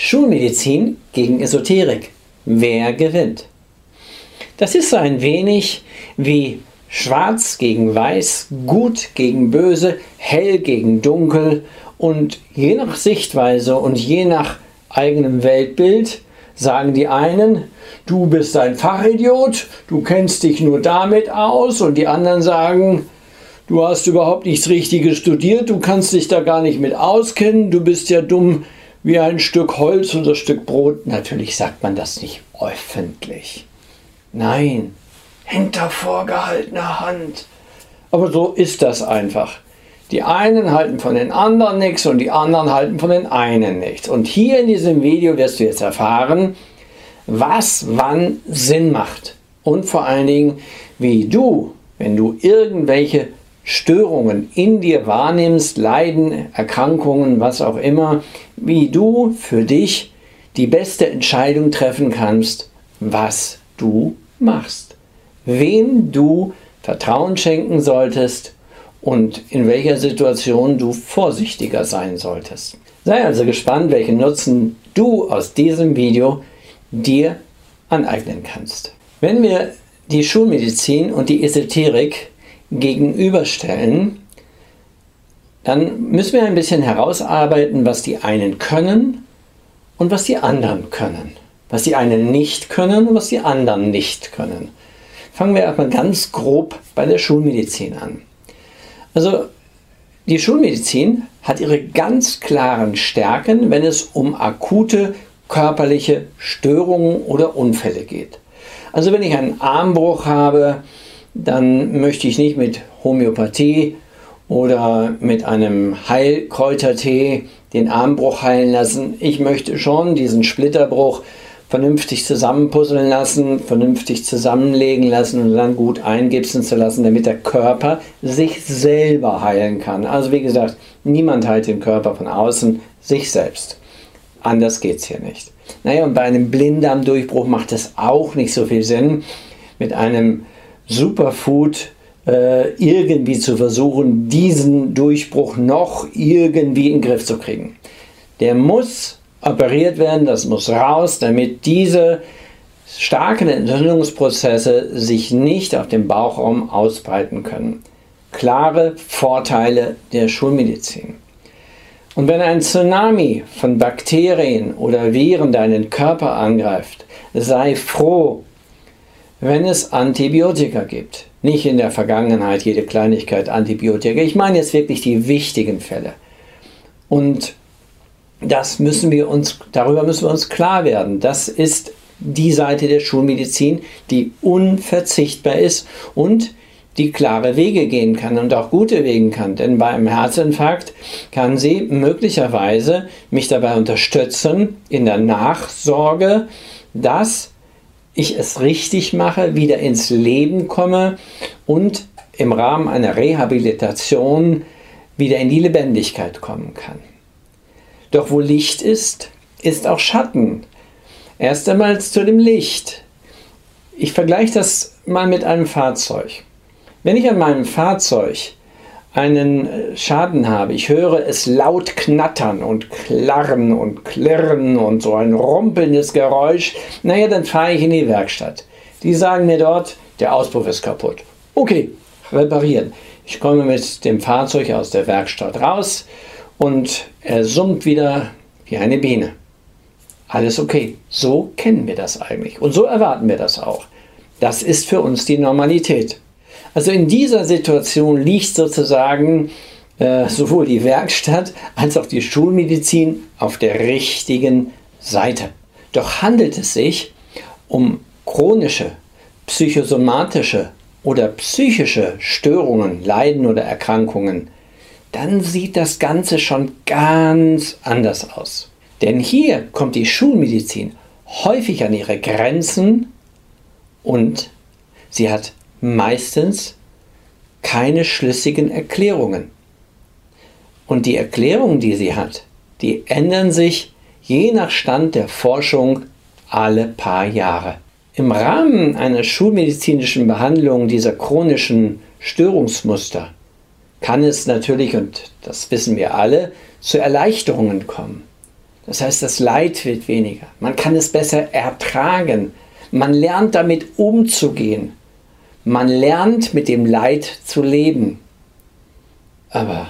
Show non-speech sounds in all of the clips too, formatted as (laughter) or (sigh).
Schulmedizin gegen Esoterik. Wer gewinnt? Das ist so ein wenig wie Schwarz gegen Weiß, Gut gegen Böse, Hell gegen Dunkel und je nach Sichtweise und je nach eigenem Weltbild sagen die einen, du bist ein Fachidiot, du kennst dich nur damit aus und die anderen sagen, du hast überhaupt nichts Richtiges studiert, du kannst dich da gar nicht mit auskennen, du bist ja dumm wie ein Stück Holz oder Stück Brot. Natürlich sagt man das nicht öffentlich. Nein, hinter vorgehaltener Hand. Aber so ist das einfach. Die einen halten von den anderen nichts und die anderen halten von den einen nichts. Und hier in diesem Video wirst du jetzt erfahren, was wann Sinn macht. Und vor allen Dingen, wie du, wenn du irgendwelche Störungen in dir wahrnimmst, Leiden, Erkrankungen, was auch immer, wie du für dich die beste Entscheidung treffen kannst, was du machst. Wem du Vertrauen schenken solltest und in welcher Situation du vorsichtiger sein solltest. Sei also gespannt, welchen Nutzen du aus diesem Video dir aneignen kannst. Wenn wir die Schulmedizin und die Esoterik gegenüberstellen, dann müssen wir ein bisschen herausarbeiten, was die einen können und was die anderen können. Was die einen nicht können und was die anderen nicht können. Fangen wir erstmal ganz grob bei der Schulmedizin an. Also die Schulmedizin hat ihre ganz klaren Stärken, wenn es um akute körperliche Störungen oder Unfälle geht. Also wenn ich einen Armbruch habe, dann möchte ich nicht mit Homöopathie oder mit einem Heilkräutertee den Armbruch heilen lassen. Ich möchte schon diesen Splitterbruch vernünftig zusammenpuzzeln lassen, vernünftig zusammenlegen lassen und dann gut eingipsen zu lassen, damit der Körper sich selber heilen kann. Also wie gesagt, niemand heilt den Körper von außen, sich selbst. Anders geht es hier nicht. Naja, und bei einem Blinddarmdurchbruch macht es auch nicht so viel Sinn, mit einem Superfood äh, irgendwie zu versuchen, diesen Durchbruch noch irgendwie in den Griff zu kriegen. Der muss operiert werden, das muss raus, damit diese starken Entzündungsprozesse sich nicht auf dem Bauchraum ausbreiten können. Klare Vorteile der Schulmedizin. Und wenn ein Tsunami von Bakterien oder Viren deinen Körper angreift, sei froh, wenn es Antibiotika gibt. Nicht in der Vergangenheit jede Kleinigkeit Antibiotika. Ich meine jetzt wirklich die wichtigen Fälle. Und das müssen wir uns, darüber müssen wir uns klar werden. Das ist die Seite der Schulmedizin, die unverzichtbar ist und die klare Wege gehen kann und auch gute Wege kann. Denn bei einem Herzinfarkt kann sie möglicherweise mich dabei unterstützen in der Nachsorge, dass ich es richtig mache, wieder ins Leben komme und im Rahmen einer Rehabilitation wieder in die Lebendigkeit kommen kann. Doch wo Licht ist, ist auch Schatten. Erst einmal zu dem Licht. Ich vergleiche das mal mit einem Fahrzeug. Wenn ich an meinem Fahrzeug einen äh, Schaden habe, ich höre es laut knattern und klarren und klirren und so ein rumpelndes Geräusch, naja, dann fahre ich in die Werkstatt. Die sagen mir dort, der Auspuff ist kaputt. Okay, reparieren. Ich komme mit dem Fahrzeug aus der Werkstatt raus und er summt wieder wie eine Biene. Alles okay. So kennen wir das eigentlich und so erwarten wir das auch. Das ist für uns die Normalität. Also in dieser Situation liegt sozusagen äh, sowohl die Werkstatt als auch die Schulmedizin auf der richtigen Seite. Doch handelt es sich um chronische, psychosomatische oder psychische Störungen, Leiden oder Erkrankungen, dann sieht das Ganze schon ganz anders aus. Denn hier kommt die Schulmedizin häufig an ihre Grenzen und sie hat meistens keine schlüssigen Erklärungen. Und die Erklärungen, die sie hat, die ändern sich je nach Stand der Forschung alle paar Jahre. Im Rahmen einer schulmedizinischen Behandlung dieser chronischen Störungsmuster kann es natürlich, und das wissen wir alle, zu Erleichterungen kommen. Das heißt, das Leid wird weniger. Man kann es besser ertragen. Man lernt damit umzugehen. Man lernt mit dem Leid zu leben. Aber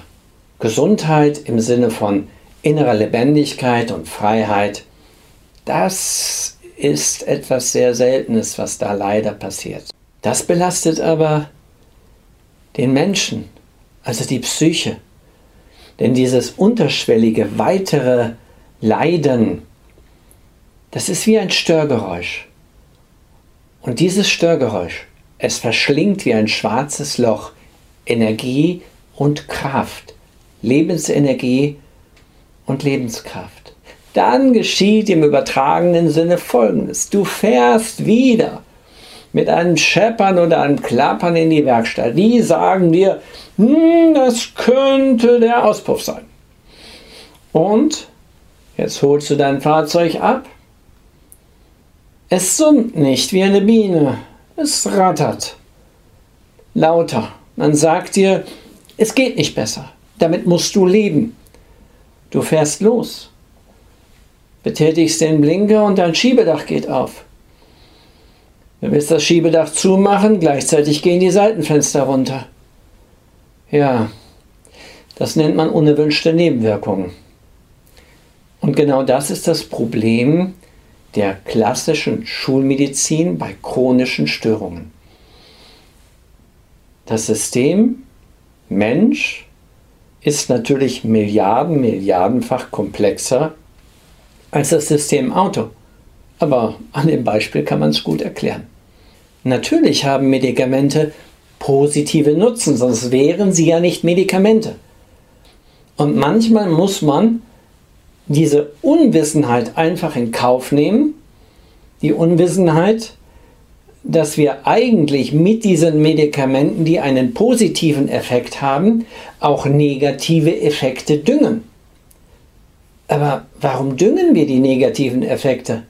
Gesundheit im Sinne von innerer Lebendigkeit und Freiheit, das ist etwas sehr Seltenes, was da leider passiert. Das belastet aber den Menschen, also die Psyche. Denn dieses unterschwellige, weitere Leiden, das ist wie ein Störgeräusch. Und dieses Störgeräusch, es verschlingt wie ein schwarzes Loch Energie und Kraft, Lebensenergie und Lebenskraft. Dann geschieht im übertragenen Sinne Folgendes. Du fährst wieder mit einem Scheppern oder einem Klappern in die Werkstatt. Die sagen dir, hm, das könnte der Auspuff sein. Und jetzt holst du dein Fahrzeug ab. Es summt nicht wie eine Biene. Es rattert. Lauter. Man sagt dir, es geht nicht besser. Damit musst du leben. Du fährst los. Betätigst den Blinker und dein Schiebedach geht auf. Du willst das Schiebedach zumachen, gleichzeitig gehen die Seitenfenster runter. Ja, das nennt man unerwünschte Nebenwirkungen. Und genau das ist das Problem der klassischen Schulmedizin bei chronischen Störungen. Das System Mensch ist natürlich Milliarden, Milliardenfach komplexer als das System Auto. Aber an dem Beispiel kann man es gut erklären. Natürlich haben Medikamente positive Nutzen, sonst wären sie ja nicht Medikamente. Und manchmal muss man diese Unwissenheit einfach in Kauf nehmen, die Unwissenheit, dass wir eigentlich mit diesen Medikamenten, die einen positiven Effekt haben, auch negative Effekte düngen. Aber warum düngen wir die negativen Effekte?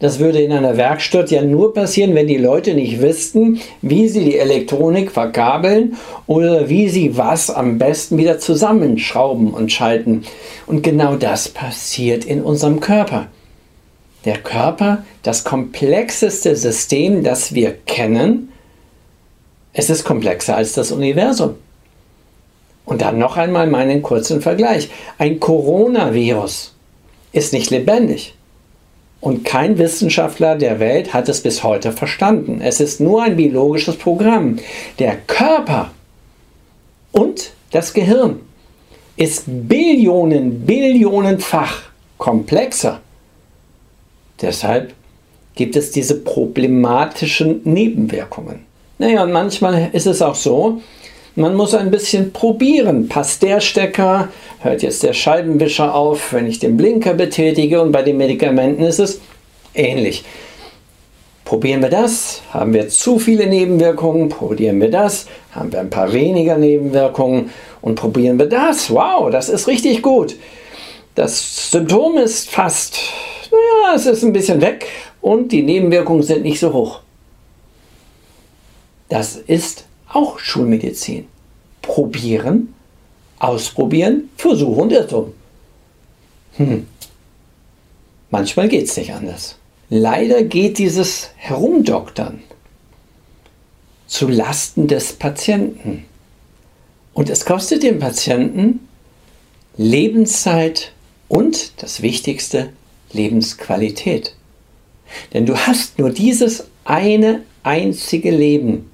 Das würde in einer Werkstatt ja nur passieren, wenn die Leute nicht wüssten, wie sie die Elektronik verkabeln oder wie sie was am besten wieder zusammenschrauben und schalten. Und genau das passiert in unserem Körper. Der Körper, das komplexeste System, das wir kennen, es ist komplexer als das Universum. Und dann noch einmal meinen kurzen Vergleich. Ein Coronavirus ist nicht lebendig. Und kein Wissenschaftler der Welt hat es bis heute verstanden. Es ist nur ein biologisches Programm. Der Körper und das Gehirn ist Billionen, Billionenfach komplexer. Deshalb gibt es diese problematischen Nebenwirkungen. Naja, und manchmal ist es auch so, man muss ein bisschen probieren. Passt der Stecker? Hört jetzt der Scheibenwischer auf, wenn ich den Blinker betätige? Und bei den Medikamenten ist es ähnlich. Probieren wir das? Haben wir zu viele Nebenwirkungen? Probieren wir das? Haben wir ein paar weniger Nebenwirkungen? Und probieren wir das? Wow, das ist richtig gut. Das Symptom ist fast, naja, es ist ein bisschen weg und die Nebenwirkungen sind nicht so hoch. Das ist auch Schulmedizin. Probieren, ausprobieren, Versuch und Irrtum. Hm. Manchmal geht es nicht anders. Leider geht dieses Herumdoktern zu Lasten des Patienten. Und es kostet dem Patienten Lebenszeit und das Wichtigste, Lebensqualität. Denn du hast nur dieses eine einzige Leben.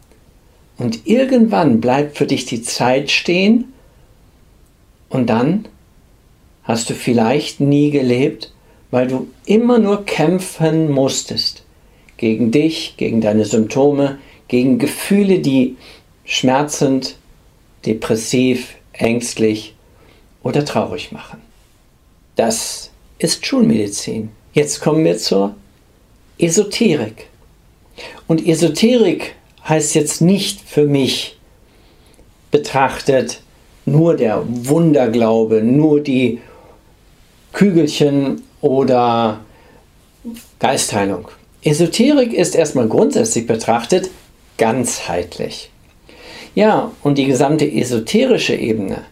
Und irgendwann bleibt für dich die Zeit stehen und dann hast du vielleicht nie gelebt, weil du immer nur kämpfen musstest. Gegen dich, gegen deine Symptome, gegen Gefühle, die schmerzend, depressiv, ängstlich oder traurig machen. Das ist Schulmedizin. Jetzt kommen wir zur Esoterik. Und Esoterik heißt jetzt nicht für mich betrachtet nur der Wunderglaube, nur die Kügelchen oder Geistheilung. Esoterik ist erstmal grundsätzlich betrachtet ganzheitlich. Ja, und die gesamte esoterische Ebene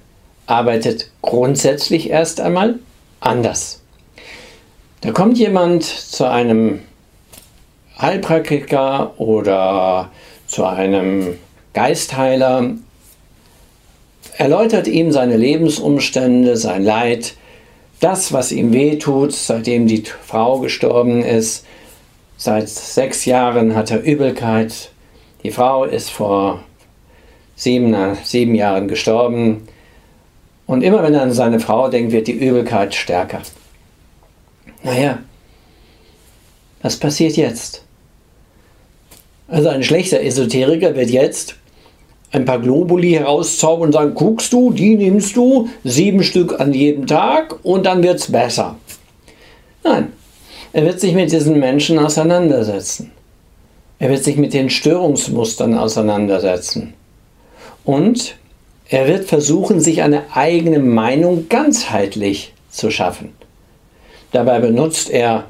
arbeitet grundsätzlich erst einmal anders. Da kommt jemand zu einem Heilpraktiker oder zu einem Geistheiler, erläutert ihm seine Lebensumstände, sein Leid, das, was ihm wehtut, seitdem die Frau gestorben ist. Seit sechs Jahren hat er Übelkeit. Die Frau ist vor sieben, sieben Jahren gestorben. Und immer wenn er an seine Frau denkt, wird die Übelkeit stärker. Naja, was passiert jetzt? Also ein schlechter Esoteriker wird jetzt ein paar Globuli herauszaubern und sagen, guckst du, die nimmst du, sieben Stück an jedem Tag und dann wird es besser. Nein, er wird sich mit diesen Menschen auseinandersetzen. Er wird sich mit den Störungsmustern auseinandersetzen. Und er wird versuchen, sich eine eigene Meinung ganzheitlich zu schaffen. Dabei benutzt er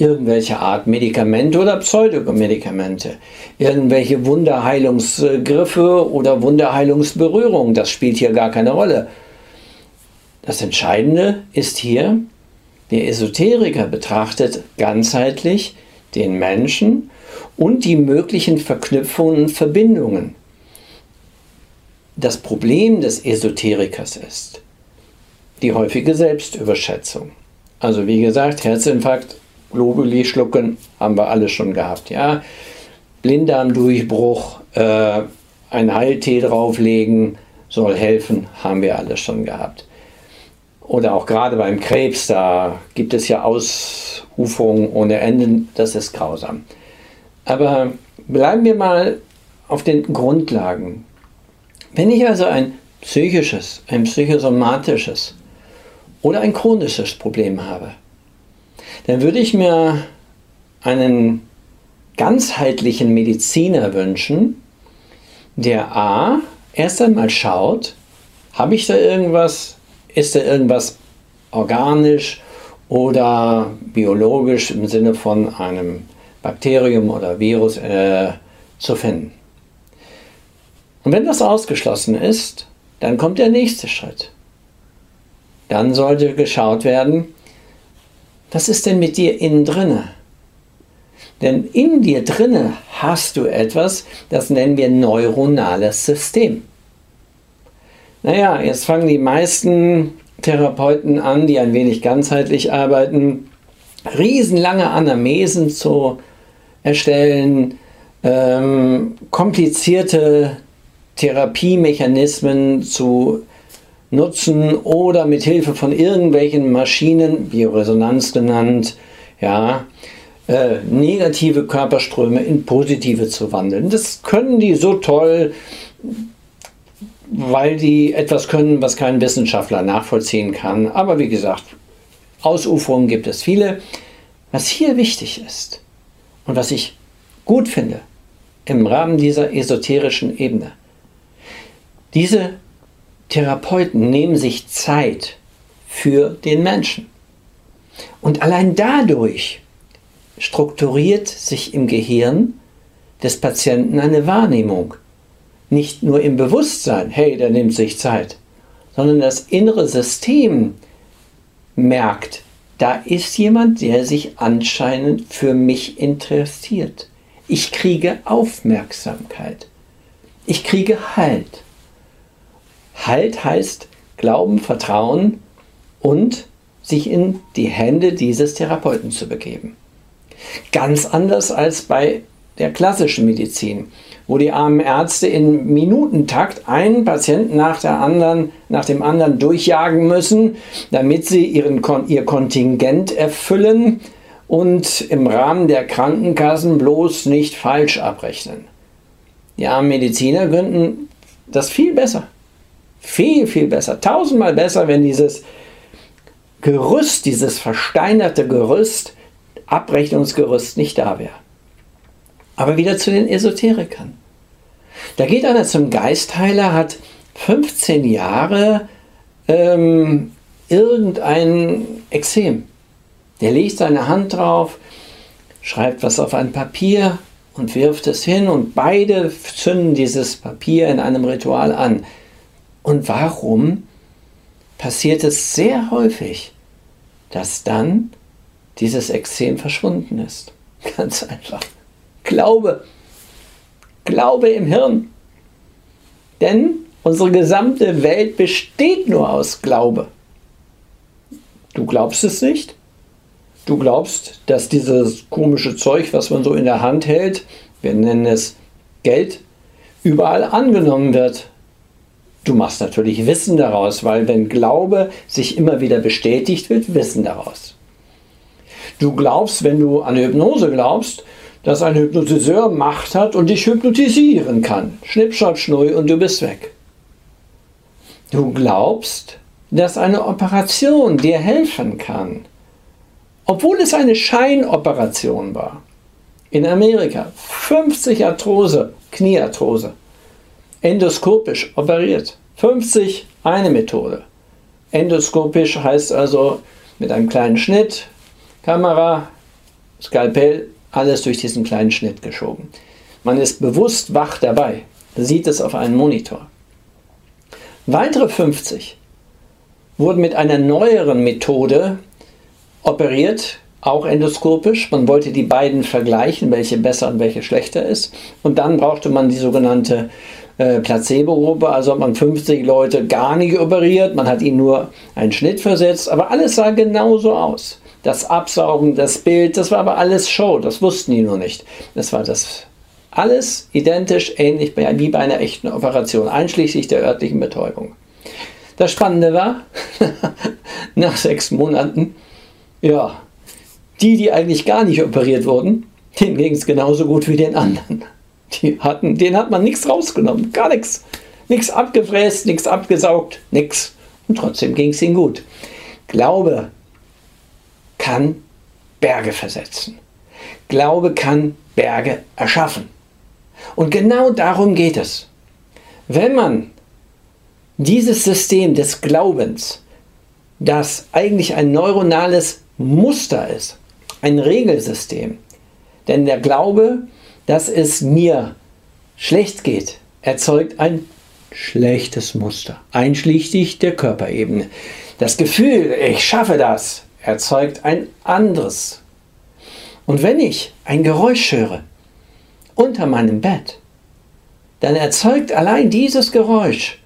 irgendwelche Art Medikamente oder Pseudomedikamente, irgendwelche Wunderheilungsgriffe oder Wunderheilungsberührungen. Das spielt hier gar keine Rolle. Das Entscheidende ist hier, der Esoteriker betrachtet ganzheitlich den Menschen und die möglichen Verknüpfungen und Verbindungen. Das Problem des Esoterikers ist die häufige Selbstüberschätzung. Also wie gesagt, Herzinfarkt Globuli schlucken, haben wir alle schon gehabt. Ja? Blinddarmdurchbruch, äh, ein Heiltee drauflegen, soll helfen, haben wir alle schon gehabt. Oder auch gerade beim Krebs, da gibt es ja Ausuferungen ohne Ende, das ist grausam. Aber bleiben wir mal auf den Grundlagen. Wenn ich also ein psychisches, ein psychosomatisches oder ein chronisches Problem habe, dann würde ich mir einen ganzheitlichen Mediziner wünschen, der A, erst einmal schaut, habe ich da irgendwas, ist da irgendwas organisch oder biologisch im Sinne von einem Bakterium oder Virus äh, zu finden. Und wenn das ausgeschlossen ist, dann kommt der nächste Schritt. Dann sollte geschaut werden, was ist denn mit dir innen drinne? Denn in dir drinne hast du etwas, das nennen wir neuronales System. Naja, jetzt fangen die meisten Therapeuten an, die ein wenig ganzheitlich arbeiten, riesenlange Anamnesen zu erstellen, ähm, komplizierte Therapiemechanismen zu nutzen oder mit Hilfe von irgendwelchen Maschinen, Bioresonanz genannt, ja, äh, negative Körperströme in positive zu wandeln. Das können die so toll, weil die etwas können, was kein Wissenschaftler nachvollziehen kann. Aber wie gesagt, Ausuferungen gibt es viele. Was hier wichtig ist und was ich gut finde im Rahmen dieser esoterischen Ebene, diese Therapeuten nehmen sich Zeit für den Menschen. Und allein dadurch strukturiert sich im Gehirn des Patienten eine Wahrnehmung. Nicht nur im Bewusstsein, hey, der nimmt sich Zeit, sondern das innere System merkt, da ist jemand, der sich anscheinend für mich interessiert. Ich kriege Aufmerksamkeit. Ich kriege Halt. Halt heißt Glauben, Vertrauen und sich in die Hände dieses Therapeuten zu begeben. Ganz anders als bei der klassischen Medizin, wo die armen Ärzte in Minutentakt einen Patienten nach, der anderen, nach dem anderen durchjagen müssen, damit sie ihren, ihr Kontingent erfüllen und im Rahmen der Krankenkassen bloß nicht falsch abrechnen. Die armen Mediziner könnten das viel besser. Viel, viel besser. Tausendmal besser, wenn dieses Gerüst, dieses versteinerte Gerüst, Abrechnungsgerüst nicht da wäre. Aber wieder zu den Esoterikern. Da geht einer zum Geistheiler, hat 15 Jahre ähm, irgendein Exem. Der legt seine Hand drauf, schreibt was auf ein Papier und wirft es hin und beide zünden dieses Papier in einem Ritual an. Und warum passiert es sehr häufig, dass dann dieses Extrem verschwunden ist. (laughs) Ganz einfach. Glaube. Glaube im Hirn. Denn unsere gesamte Welt besteht nur aus Glaube. Du glaubst es nicht? Du glaubst, dass dieses komische Zeug, was man so in der Hand hält, wir nennen es Geld, überall angenommen wird. Du machst natürlich Wissen daraus, weil wenn Glaube sich immer wieder bestätigt, wird Wissen daraus. Du glaubst, wenn du an Hypnose glaubst, dass ein Hypnotiseur Macht hat und dich hypnotisieren kann. Schnipp, schnapp, schnui und du bist weg. Du glaubst, dass eine Operation dir helfen kann obwohl es eine Scheinoperation war. In Amerika 50 Arthrose, Kniearthrose, endoskopisch operiert. 50 eine Methode. Endoskopisch heißt also mit einem kleinen Schnitt, Kamera, Skalpell, alles durch diesen kleinen Schnitt geschoben. Man ist bewusst wach dabei, sieht es auf einem Monitor. Weitere 50 wurden mit einer neueren Methode operiert, auch endoskopisch. Man wollte die beiden vergleichen, welche besser und welche schlechter ist. Und dann brauchte man die sogenannte äh, Placebo-Gruppe, also hat man 50 Leute gar nicht operiert, man hat ihnen nur einen Schnitt versetzt, aber alles sah genauso aus. Das Absaugen, das Bild, das war aber alles Show, das wussten die nur nicht. Das war das alles identisch ähnlich wie bei einer echten Operation, einschließlich der örtlichen Betäubung. Das Spannende war, (laughs) nach sechs Monaten ja, die, die eigentlich gar nicht operiert wurden, denen ging es genauso gut wie den anderen. Die hatten, denen hat man nichts rausgenommen, gar nichts. Nichts abgefräst, nichts abgesaugt, nichts. Und trotzdem ging es ihnen gut. Glaube kann Berge versetzen. Glaube kann Berge erschaffen. Und genau darum geht es. Wenn man dieses System des Glaubens, das eigentlich ein neuronales Muster ist, ein Regelsystem. Denn der Glaube, dass es mir schlecht geht, erzeugt ein schlechtes Muster, einschließlich der Körperebene. Das Gefühl, ich schaffe das, erzeugt ein anderes. Und wenn ich ein Geräusch höre unter meinem Bett, dann erzeugt allein dieses Geräusch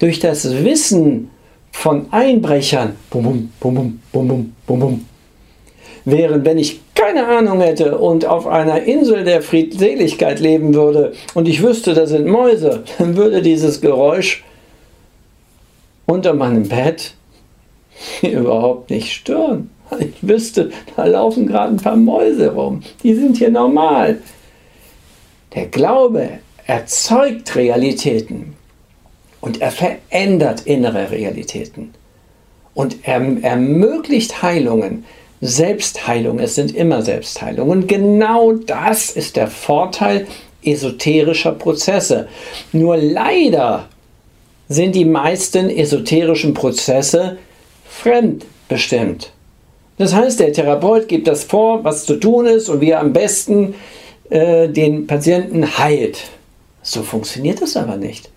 durch das Wissen von Einbrechern. Bum, bum, bum, bum, bum, bum, bum. Während wenn ich keine Ahnung hätte und auf einer Insel der Friedseligkeit leben würde und ich wüsste, da sind Mäuse, (laughs) dann würde dieses Geräusch unter meinem Bett (laughs) überhaupt nicht stören. Ich wüsste, da laufen gerade ein paar Mäuse rum. Die sind hier normal. Der Glaube erzeugt Realitäten. Und er verändert innere Realitäten. Und er ermöglicht Heilungen. Selbstheilung, es sind immer Selbstheilungen. Und genau das ist der Vorteil esoterischer Prozesse. Nur leider sind die meisten esoterischen Prozesse fremdbestimmt. Das heißt, der Therapeut gibt das vor, was zu tun ist und wie er am besten äh, den Patienten heilt. So funktioniert das aber nicht.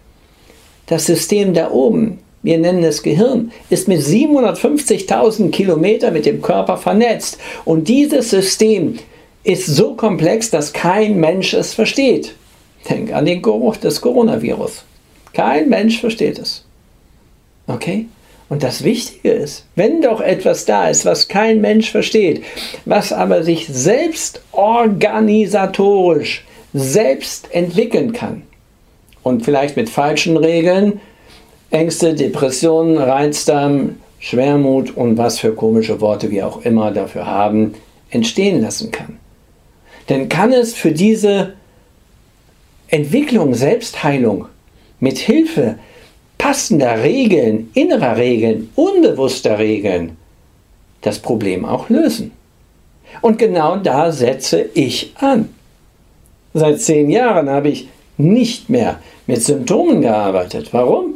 Das System da oben, wir nennen es Gehirn, ist mit 750.000 Kilometern mit dem Körper vernetzt. Und dieses System ist so komplex, dass kein Mensch es versteht. Denk an den Geruch des Coronavirus. Kein Mensch versteht es. Okay? Und das Wichtige ist, wenn doch etwas da ist, was kein Mensch versteht, was aber sich selbst organisatorisch selbst entwickeln kann, und vielleicht mit falschen Regeln Ängste, Depressionen, Reizdarm, Schwermut und was für komische Worte wir auch immer dafür haben, entstehen lassen kann. Denn kann es für diese Entwicklung, Selbstheilung mit Hilfe passender Regeln, innerer Regeln, unbewusster Regeln das Problem auch lösen. Und genau da setze ich an. Seit zehn Jahren habe ich nicht mehr mit Symptomen gearbeitet. Warum?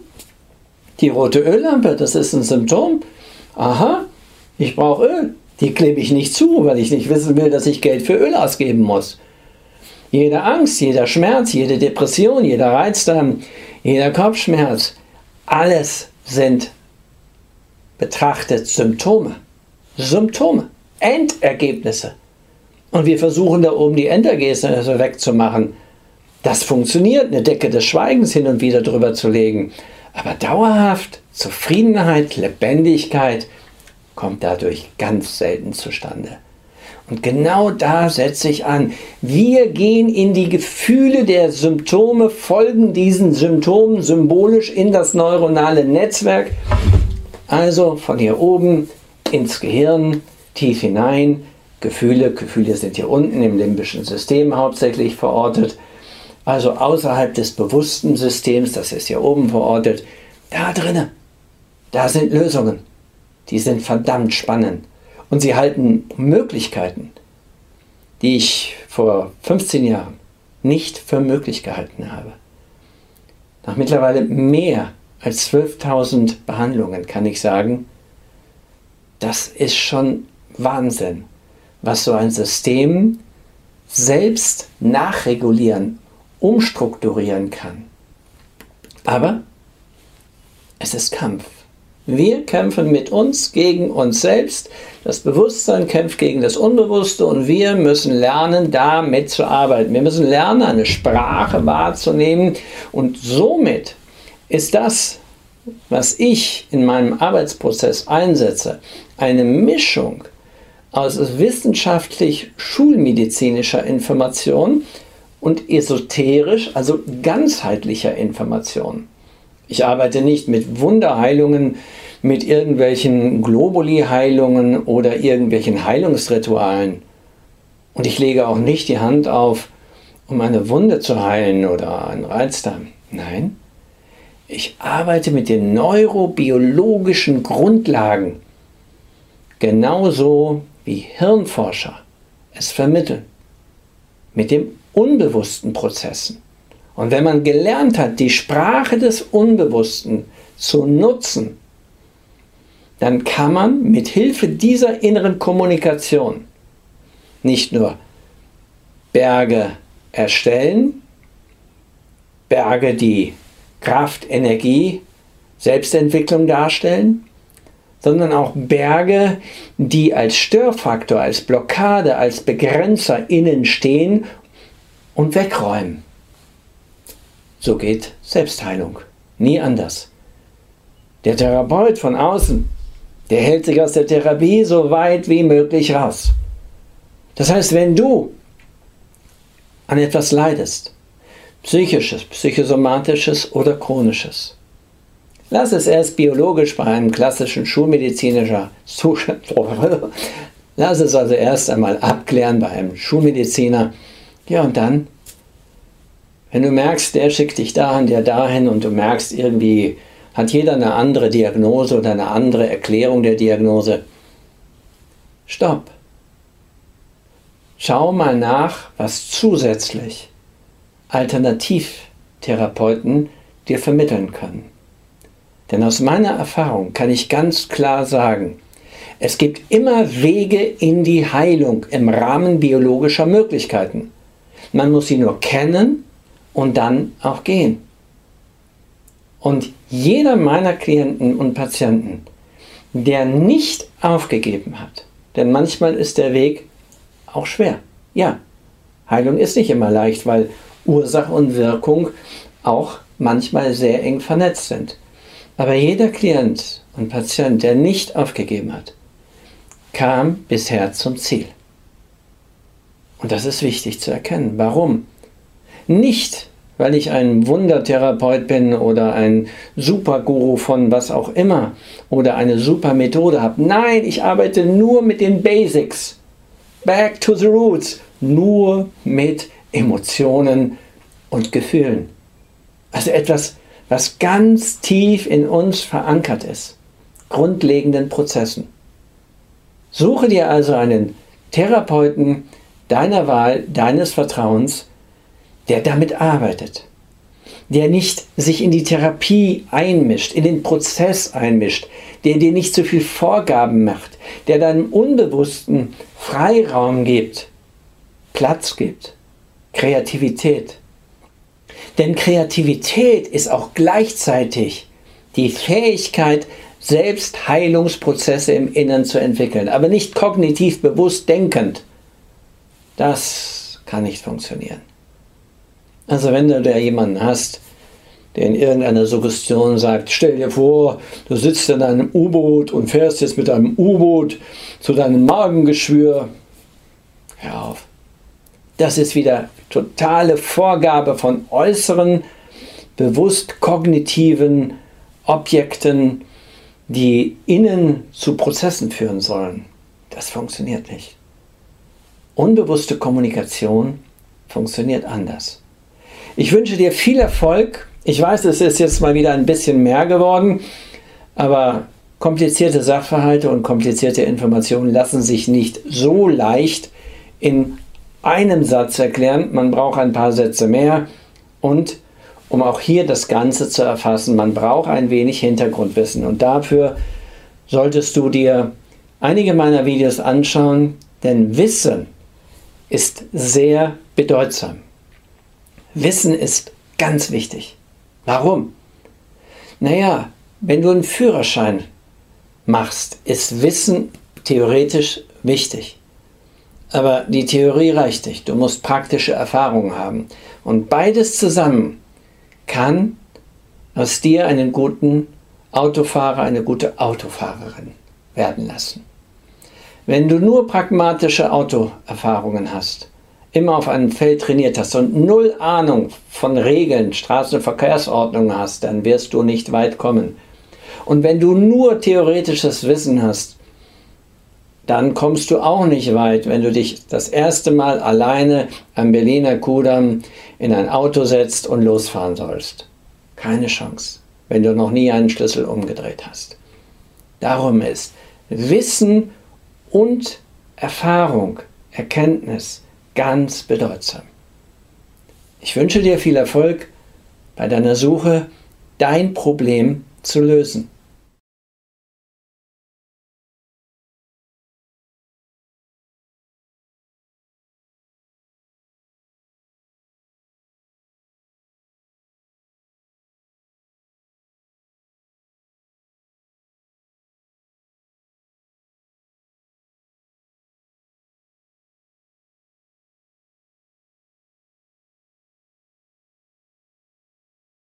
Die rote Öllampe, das ist ein Symptom. Aha, ich brauche Öl. Die klebe ich nicht zu, weil ich nicht wissen will, dass ich Geld für Öl ausgeben muss. Jede Angst, jeder Schmerz, jede Depression, jeder Reizdarm, jeder Kopfschmerz, alles sind betrachtet Symptome. Symptome. Endergebnisse. Und wir versuchen da oben die Endergebnisse wegzumachen. Das funktioniert, eine Decke des Schweigens hin und wieder drüber zu legen. Aber dauerhaft Zufriedenheit, Lebendigkeit kommt dadurch ganz selten zustande. Und genau da setze ich an. Wir gehen in die Gefühle der Symptome, folgen diesen Symptomen symbolisch in das neuronale Netzwerk. Also von hier oben ins Gehirn, tief hinein. Gefühle, Gefühle sind hier unten im limbischen System hauptsächlich verortet. Also außerhalb des bewussten Systems, das ist hier oben verortet. Da drinnen, da sind Lösungen. Die sind verdammt spannend. Und sie halten Möglichkeiten, die ich vor 15 Jahren nicht für möglich gehalten habe. Nach mittlerweile mehr als 12.000 Behandlungen kann ich sagen, das ist schon Wahnsinn, was so ein System selbst nachregulieren, umstrukturieren kann. Aber es ist Kampf. Wir kämpfen mit uns gegen uns selbst. Das Bewusstsein kämpft gegen das Unbewusste und wir müssen lernen, damit zu arbeiten. Wir müssen lernen, eine Sprache wahrzunehmen und somit ist das, was ich in meinem Arbeitsprozess einsetze, eine Mischung aus wissenschaftlich schulmedizinischer Information und esoterisch, also ganzheitlicher Information. Ich arbeite nicht mit Wunderheilungen, mit irgendwelchen Globuli-Heilungen oder irgendwelchen Heilungsritualen. Und ich lege auch nicht die Hand auf, um eine Wunde zu heilen oder einen Reizdarm. Nein, ich arbeite mit den neurobiologischen Grundlagen, genauso wie Hirnforscher es vermitteln, mit den unbewussten Prozessen. Und wenn man gelernt hat, die Sprache des Unbewussten zu nutzen, dann kann man mit Hilfe dieser inneren Kommunikation nicht nur Berge erstellen, Berge, die Kraft, Energie, Selbstentwicklung darstellen, sondern auch Berge, die als Störfaktor, als Blockade, als Begrenzer innen stehen und wegräumen. So geht Selbstheilung. Nie anders. Der Therapeut von außen, der hält sich aus der Therapie so weit wie möglich raus. Das heißt, wenn du an etwas leidest, psychisches, psychosomatisches oder chronisches, lass es erst biologisch bei einem klassischen schulmedizinischer Zustand, (laughs) lass es also erst einmal abklären bei einem Schulmediziner, ja und dann wenn du merkst, der schickt dich dahin, der dahin und du merkst irgendwie, hat jeder eine andere Diagnose oder eine andere Erklärung der Diagnose, stopp. Schau mal nach, was zusätzlich Alternativtherapeuten dir vermitteln können. Denn aus meiner Erfahrung kann ich ganz klar sagen, es gibt immer Wege in die Heilung im Rahmen biologischer Möglichkeiten. Man muss sie nur kennen und dann auch gehen. Und jeder meiner Klienten und Patienten, der nicht aufgegeben hat, denn manchmal ist der Weg auch schwer. Ja, Heilung ist nicht immer leicht, weil Ursache und Wirkung auch manchmal sehr eng vernetzt sind. Aber jeder Klient und Patient, der nicht aufgegeben hat, kam bisher zum Ziel. Und das ist wichtig zu erkennen. Warum? Nicht, weil ich ein Wundertherapeut bin oder ein Superguru von was auch immer oder eine super Methode habe. Nein, ich arbeite nur mit den Basics. Back to the roots. Nur mit Emotionen und Gefühlen. Also etwas, was ganz tief in uns verankert ist. Grundlegenden Prozessen. Suche dir also einen Therapeuten deiner Wahl, deines Vertrauens, der damit arbeitet, der nicht sich in die Therapie einmischt, in den Prozess einmischt, der dir nicht zu viel Vorgaben macht, der deinem Unbewussten Freiraum gibt, Platz gibt, Kreativität. Denn Kreativität ist auch gleichzeitig die Fähigkeit, selbst Heilungsprozesse im Innern zu entwickeln, aber nicht kognitiv bewusst denkend. Das kann nicht funktionieren. Also wenn du da jemanden hast, der in irgendeiner Suggestion sagt, stell dir vor, du sitzt in einem U-Boot und fährst jetzt mit einem U-Boot zu deinem Magengeschwür. Hör auf. Das ist wieder totale Vorgabe von äußeren, bewusst kognitiven Objekten, die innen zu Prozessen führen sollen. Das funktioniert nicht. Unbewusste Kommunikation funktioniert anders. Ich wünsche dir viel Erfolg. Ich weiß, es ist jetzt mal wieder ein bisschen mehr geworden, aber komplizierte Sachverhalte und komplizierte Informationen lassen sich nicht so leicht in einem Satz erklären. Man braucht ein paar Sätze mehr und um auch hier das Ganze zu erfassen, man braucht ein wenig Hintergrundwissen und dafür solltest du dir einige meiner Videos anschauen, denn Wissen ist sehr bedeutsam. Wissen ist ganz wichtig. Warum? Naja, wenn du einen Führerschein machst, ist Wissen theoretisch wichtig. Aber die Theorie reicht nicht. Du musst praktische Erfahrungen haben. Und beides zusammen kann aus dir einen guten Autofahrer, eine gute Autofahrerin werden lassen. Wenn du nur pragmatische Autoerfahrungen hast, immer auf einem Feld trainiert hast und null Ahnung von Regeln, Straßenverkehrsordnung hast, dann wirst du nicht weit kommen. Und wenn du nur theoretisches Wissen hast, dann kommst du auch nicht weit, wenn du dich das erste Mal alleine am Berliner Kudamm in ein Auto setzt und losfahren sollst. Keine Chance, wenn du noch nie einen Schlüssel umgedreht hast. Darum ist Wissen und Erfahrung, Erkenntnis ganz bedeutsam. Ich wünsche dir viel Erfolg bei deiner Suche, dein Problem zu lösen.